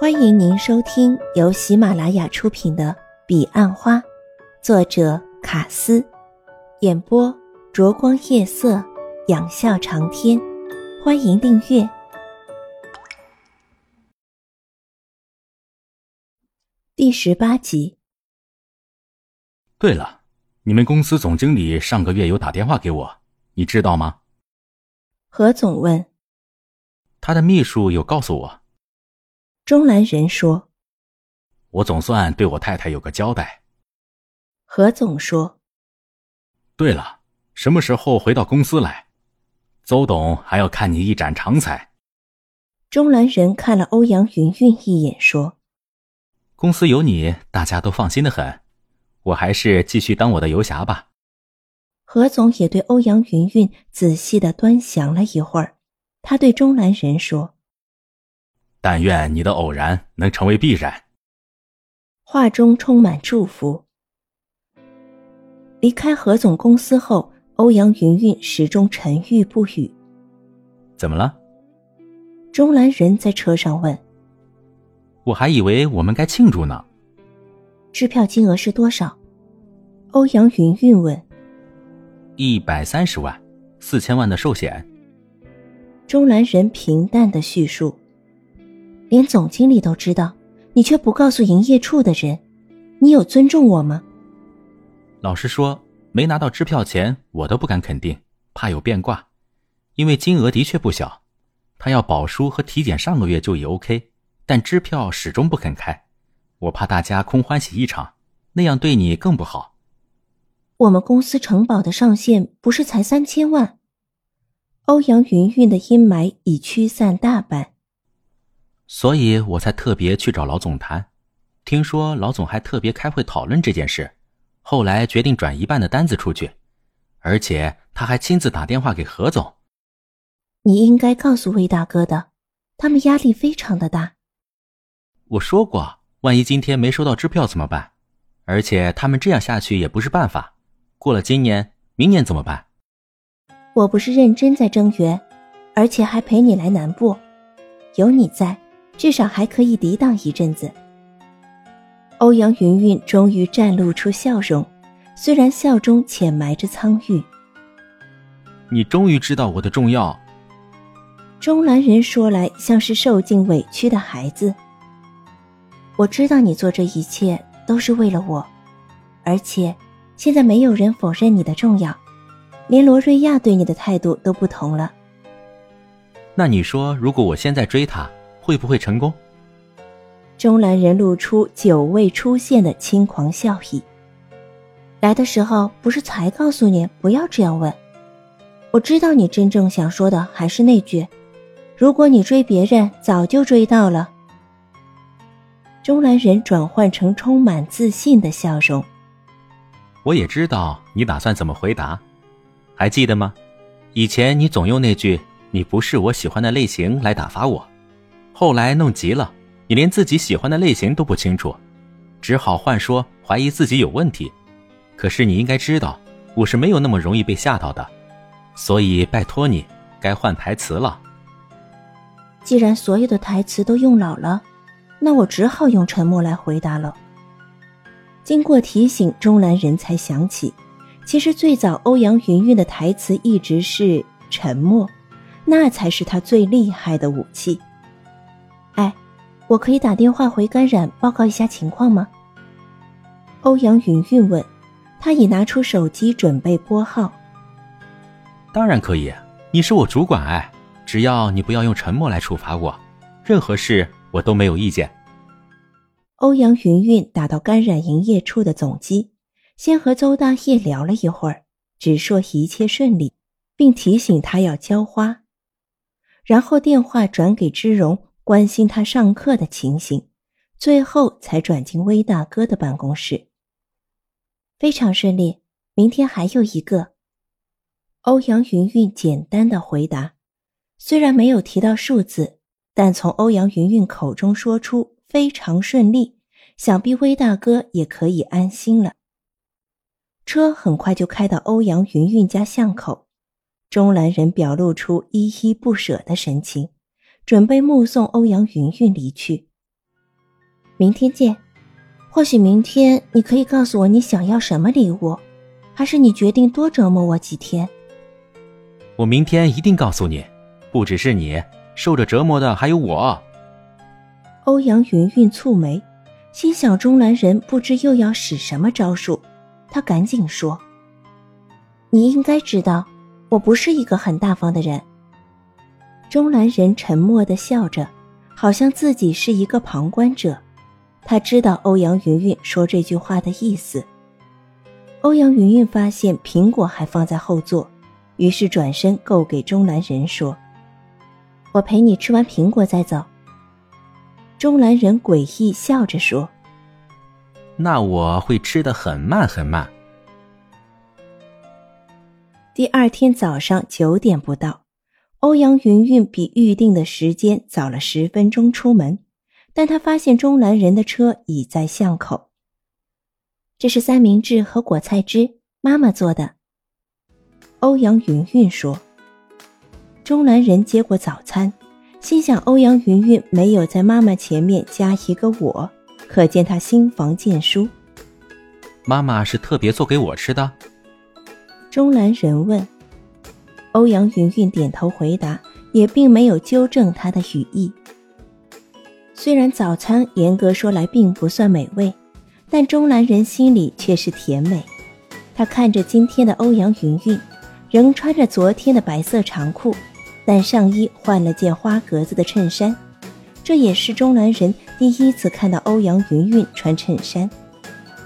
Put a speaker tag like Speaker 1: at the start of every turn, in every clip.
Speaker 1: 欢迎您收听由喜马拉雅出品的《彼岸花》，作者卡斯，演播灼光夜色，仰笑长天。欢迎订阅第十八集。
Speaker 2: 对了，你们公司总经理上个月有打电话给我，你知道吗？
Speaker 1: 何总问。
Speaker 2: 他的秘书有告诉我。
Speaker 1: 钟兰人说：“
Speaker 2: 我总算对我太太有个交代。”
Speaker 1: 何总说：“
Speaker 2: 对了，什么时候回到公司来？邹董还要看你一展长才。”
Speaker 1: 钟兰人看了欧阳云云一眼，说：“
Speaker 2: 公司有你，大家都放心的很。我还是继续当我的游侠吧。”
Speaker 1: 何总也对欧阳云云仔细的端详了一会儿，他对钟兰人说。
Speaker 2: 但愿你的偶然能成为必然。
Speaker 1: 话中充满祝福。离开何总公司后，欧阳云云始终沉郁不语。
Speaker 2: 怎么了？
Speaker 1: 钟兰人在车上问。
Speaker 2: 我还以为我们该庆祝呢。
Speaker 1: 支票金额是多少？欧阳云云问。
Speaker 2: 一百三十万，四千万的寿险。
Speaker 1: 钟兰人平淡的叙述。连总经理都知道，你却不告诉营业处的人，你有尊重我吗？
Speaker 2: 老实说，没拿到支票前，我都不敢肯定，怕有变卦，因为金额的确不小。他要保书和体检上个月就已 OK，但支票始终不肯开，我怕大家空欢喜一场，那样对你更不好。
Speaker 1: 我们公司承保的上限不是才三千万？欧阳云云的阴霾已驱散大半。
Speaker 2: 所以我才特别去找老总谈，听说老总还特别开会讨论这件事，后来决定转一半的单子出去，而且他还亲自打电话给何总。
Speaker 1: 你应该告诉魏大哥的，他们压力非常的大。
Speaker 2: 我说过，万一今天没收到支票怎么办？而且他们这样下去也不是办法，过了今年，明年怎么办？
Speaker 1: 我不是认真在增援，而且还陪你来南部，有你在。至少还可以抵挡一阵子。欧阳云云终于绽露出笑容，虽然笑中浅埋着苍郁。
Speaker 2: 你终于知道我的重要。
Speaker 1: 中兰人说来像是受尽委屈的孩子。我知道你做这一切都是为了我，而且现在没有人否认你的重要，连罗瑞亚对你的态度都不同了。
Speaker 2: 那你说，如果我现在追他？会不会成功？
Speaker 1: 钟兰人露出久未出现的轻狂笑意。来的时候不是才告诉你不要这样问？我知道你真正想说的还是那句：如果你追别人，早就追到了。钟兰人转换成充满自信的笑容。
Speaker 2: 我也知道你打算怎么回答，还记得吗？以前你总用那句“你不是我喜欢的类型”来打发我。后来弄急了，你连自己喜欢的类型都不清楚，只好换说怀疑自己有问题。可是你应该知道，我是没有那么容易被吓到的，所以拜托你，该换台词了。
Speaker 1: 既然所有的台词都用老了，那我只好用沉默来回答了。经过提醒，钟兰人才想起，其实最早欧阳云云的台词一直是沉默，那才是他最厉害的武器。哎，我可以打电话回感染报告一下情况吗？欧阳云云问，他已拿出手机准备拨号。
Speaker 2: 当然可以，你是我主管哎，只要你不要用沉默来处罚我，任何事我都没有意见。
Speaker 1: 欧阳云云打到感染营业处的总机，先和邹大业聊了一会儿，只说一切顺利，并提醒他要浇花，然后电话转给芝荣。关心他上课的情形，最后才转进威大哥的办公室。非常顺利，明天还有一个。欧阳云云简单的回答，虽然没有提到数字，但从欧阳云云口中说出非常顺利，想必威大哥也可以安心了。车很快就开到欧阳云云家巷口，钟兰人表露出依依不舍的神情。准备目送欧阳云云离去，明天见。或许明天你可以告诉我你想要什么礼物，还是你决定多折磨我几天？
Speaker 2: 我明天一定告诉你，不只是你受着折磨的，还有我。
Speaker 1: 欧阳云云蹙眉，心想钟兰人不知又要使什么招数，他赶紧说：“你应该知道，我不是一个很大方的人。”钟兰人沉默的笑着，好像自己是一个旁观者。他知道欧阳云云说这句话的意思。欧阳云云发现苹果还放在后座，于是转身够给钟兰人说：“我陪你吃完苹果再走。”钟兰人诡异笑着说：“
Speaker 2: 那我会吃的很慢很慢。”
Speaker 1: 第二天早上九点不到，欧阳云云比预定的时间早了十分钟出门，但他发现钟兰人的车已在巷口。这是三明治和果菜汁，妈妈做的。欧阳云云说。钟兰人接过早餐。心想欧阳云云没有在妈妈前面加一个我，可见她心房见书。
Speaker 2: 妈妈是特别做给我吃的。
Speaker 1: 钟兰人问，欧阳云云点头回答，也并没有纠正他的语意。虽然早餐严格说来并不算美味，但钟兰人心里却是甜美。他看着今天的欧阳云云，仍穿着昨天的白色长裤。但上衣换了件花格子的衬衫，这也是钟兰人第一次看到欧阳云云穿衬衫。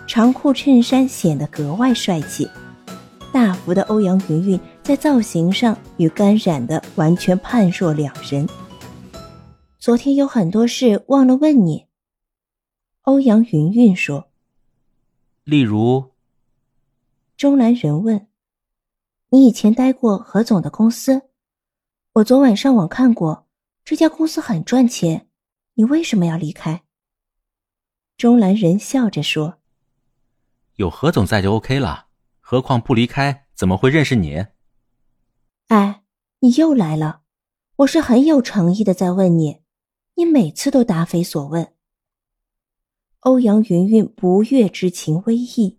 Speaker 1: 长裤衬衫显得格外帅气。大幅的欧阳云云在造型上与甘染的完全判若两人。昨天有很多事忘了问你。欧阳云云说：“
Speaker 2: 例如。”
Speaker 1: 钟兰人问：“你以前待过何总的公司？”我昨晚上网看过，这家公司很赚钱，你为什么要离开？钟兰人笑着说：“
Speaker 2: 有何总在就 OK 了，何况不离开怎么会认识你？”
Speaker 1: 哎，你又来了，我是很有诚意的在问你，你每次都答非所问。欧阳云云不悦之情微溢，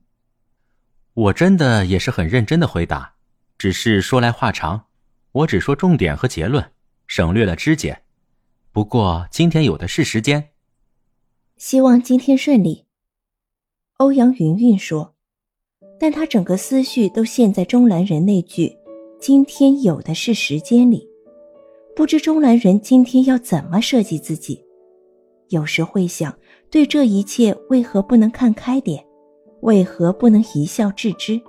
Speaker 2: 我真的也是很认真的回答，只是说来话长。我只说重点和结论，省略了枝节。不过今天有的是时间。
Speaker 1: 希望今天顺利。欧阳云云说，但他整个思绪都陷在钟兰人那句“今天有的是时间”里，不知钟兰人今天要怎么设计自己。有时会想，对这一切为何不能看开点？为何不能一笑置之？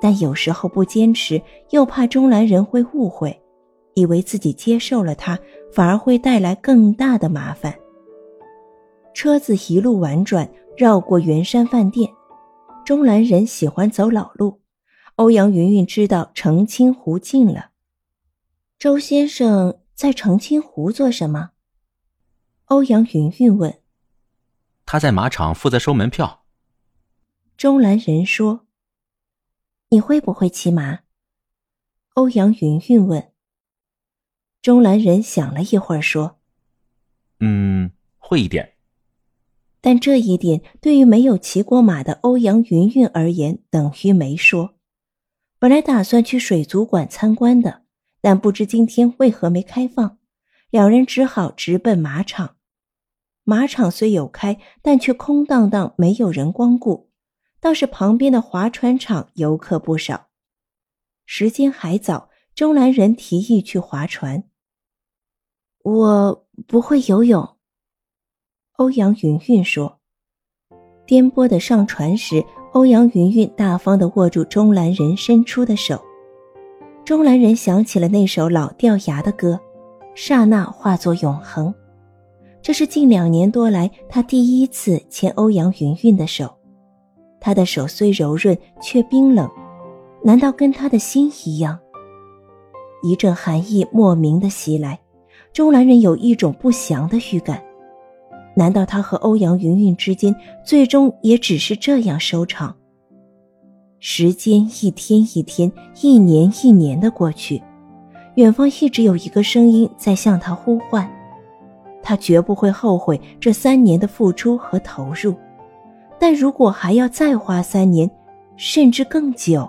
Speaker 1: 但有时候不坚持，又怕钟兰人会误会，以为自己接受了他，反而会带来更大的麻烦。车子一路婉转，绕过圆山饭店。钟兰人喜欢走老路，欧阳云云知道澄清湖近了。周先生在澄清湖做什么？欧阳云云问。
Speaker 2: 他在马场负责收门票。
Speaker 1: 钟兰人说。你会不会骑马？欧阳云云问。钟兰人想了一会儿，说：“
Speaker 2: 嗯，会一点。”
Speaker 1: 但这一点对于没有骑过马的欧阳云云而言，等于没说。本来打算去水族馆参观的，但不知今天为何没开放，两人只好直奔马场。马场虽有开，但却空荡荡，没有人光顾。倒是旁边的划船场游客不少。时间还早，钟兰人提议去划船。我不会游泳。欧阳云云说。颠簸的上船时，欧阳云云大方的握住钟兰人伸出的手。钟兰人想起了那首老掉牙的歌，刹那化作永恒。这是近两年多来他第一次牵欧阳云云的手。他的手虽柔润，却冰冷，难道跟他的心一样？一阵寒意莫名的袭来，钟兰人有一种不祥的预感。难道他和欧阳云云之间最终也只是这样收场？时间一天一天，一年一年的过去，远方一直有一个声音在向他呼唤，他绝不会后悔这三年的付出和投入。但如果还要再花三年，甚至更久，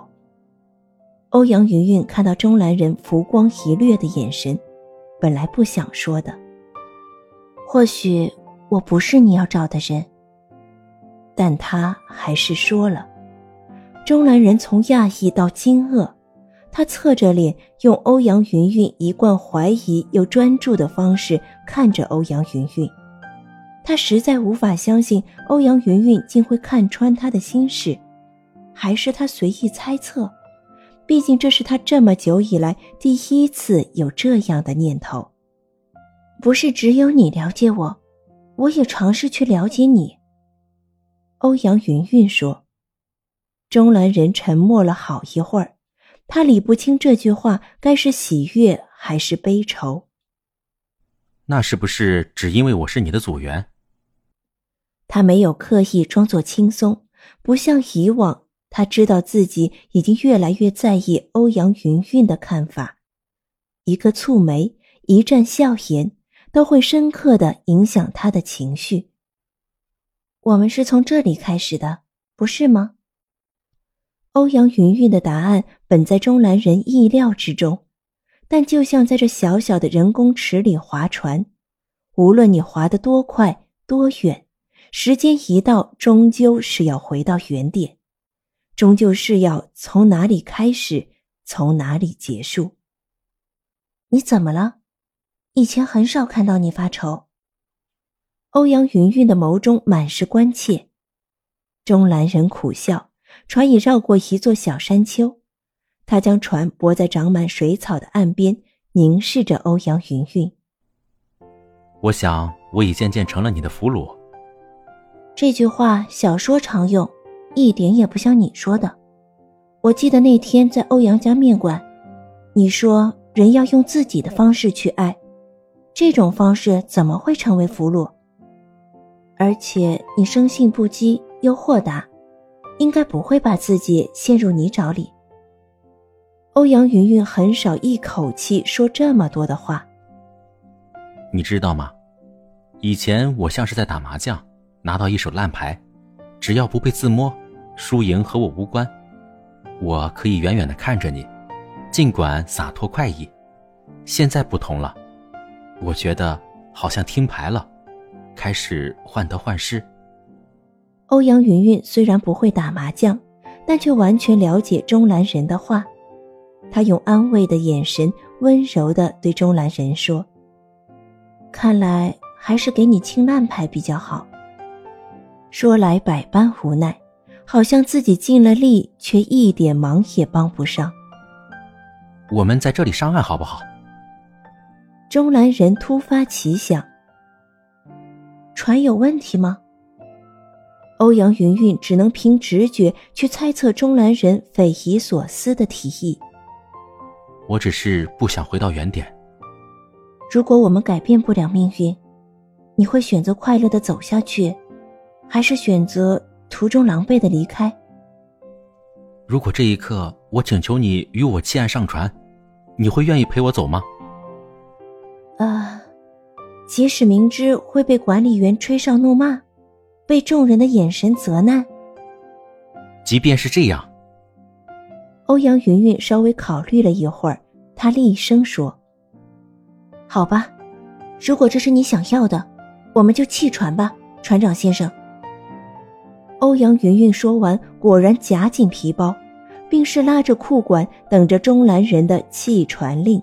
Speaker 1: 欧阳云云看到钟兰人浮光一掠的眼神，本来不想说的。或许我不是你要找的人，但他还是说了。钟兰人从讶异到惊愕，他侧着脸，用欧阳云云一贯怀疑又专注的方式看着欧阳云云。他实在无法相信欧阳云云竟会看穿他的心事，还是他随意猜测？毕竟这是他这么久以来第一次有这样的念头。不是只有你了解我，我也尝试去了解你。欧阳云云说。钟兰人沉默了好一会儿，他理不清这句话该是喜悦还是悲愁。
Speaker 2: 那是不是只因为我是你的组员？
Speaker 1: 他没有刻意装作轻松，不像以往。他知道自己已经越来越在意欧阳云云的看法，一个蹙眉，一阵笑颜，都会深刻的影响他的情绪。我们是从这里开始的，不是吗？欧阳云云的答案本在钟兰人意料之中，但就像在这小小的人工池里划船，无论你划得多快多远，时间一到，终究是要回到原点。终究是要从哪里开始，从哪里结束。你怎么了？以前很少看到你发愁。欧阳云云的眸中满是关切。钟兰人苦笑，船已绕过一座小山丘，他将船泊在长满水草的岸边，凝视着欧阳云云。
Speaker 2: 我想，我已渐渐成了你的俘虏。
Speaker 1: 这句话小说常用。一点也不像你说的。我记得那天在欧阳家面馆，你说人要用自己的方式去爱，这种方式怎么会成为俘虏？而且你生性不羁又豁达，应该不会把自己陷入泥沼里。欧阳云云很少一口气说这么多的话。
Speaker 2: 你知道吗？以前我像是在打麻将，拿到一手烂牌，只要不被自摸。输赢和我无关，我可以远远的看着你，尽管洒脱快意。现在不同了，我觉得好像听牌了，开始患得患失。
Speaker 1: 欧阳云云虽然不会打麻将，但却完全了解钟兰人的话。他用安慰的眼神，温柔的对钟兰人说：“看来还是给你清烂牌比较好。”说来百般无奈。好像自己尽了力，却一点忙也帮不上。
Speaker 2: 我们在这里上岸好不好？
Speaker 1: 钟兰人突发奇想：船有问题吗？欧阳云云只能凭直觉去猜测钟兰人匪夷所思的提议。
Speaker 2: 我只是不想回到原点。
Speaker 1: 如果我们改变不了命运，你会选择快乐的走下去，还是选择？途中狼狈的离开。
Speaker 2: 如果这一刻我请求你与我弃岸上船，你会愿意陪我走吗？
Speaker 1: 啊，即使明知会被管理员吹哨怒骂，被众人的眼神责难。
Speaker 2: 即便是这样，
Speaker 1: 欧阳云云稍微考虑了一会儿，她厉声说：“好吧，如果这是你想要的，我们就弃船吧，船长先生。”欧阳云云说完，果然夹紧皮包，并是拉着裤管，等着中兰人的弃船令。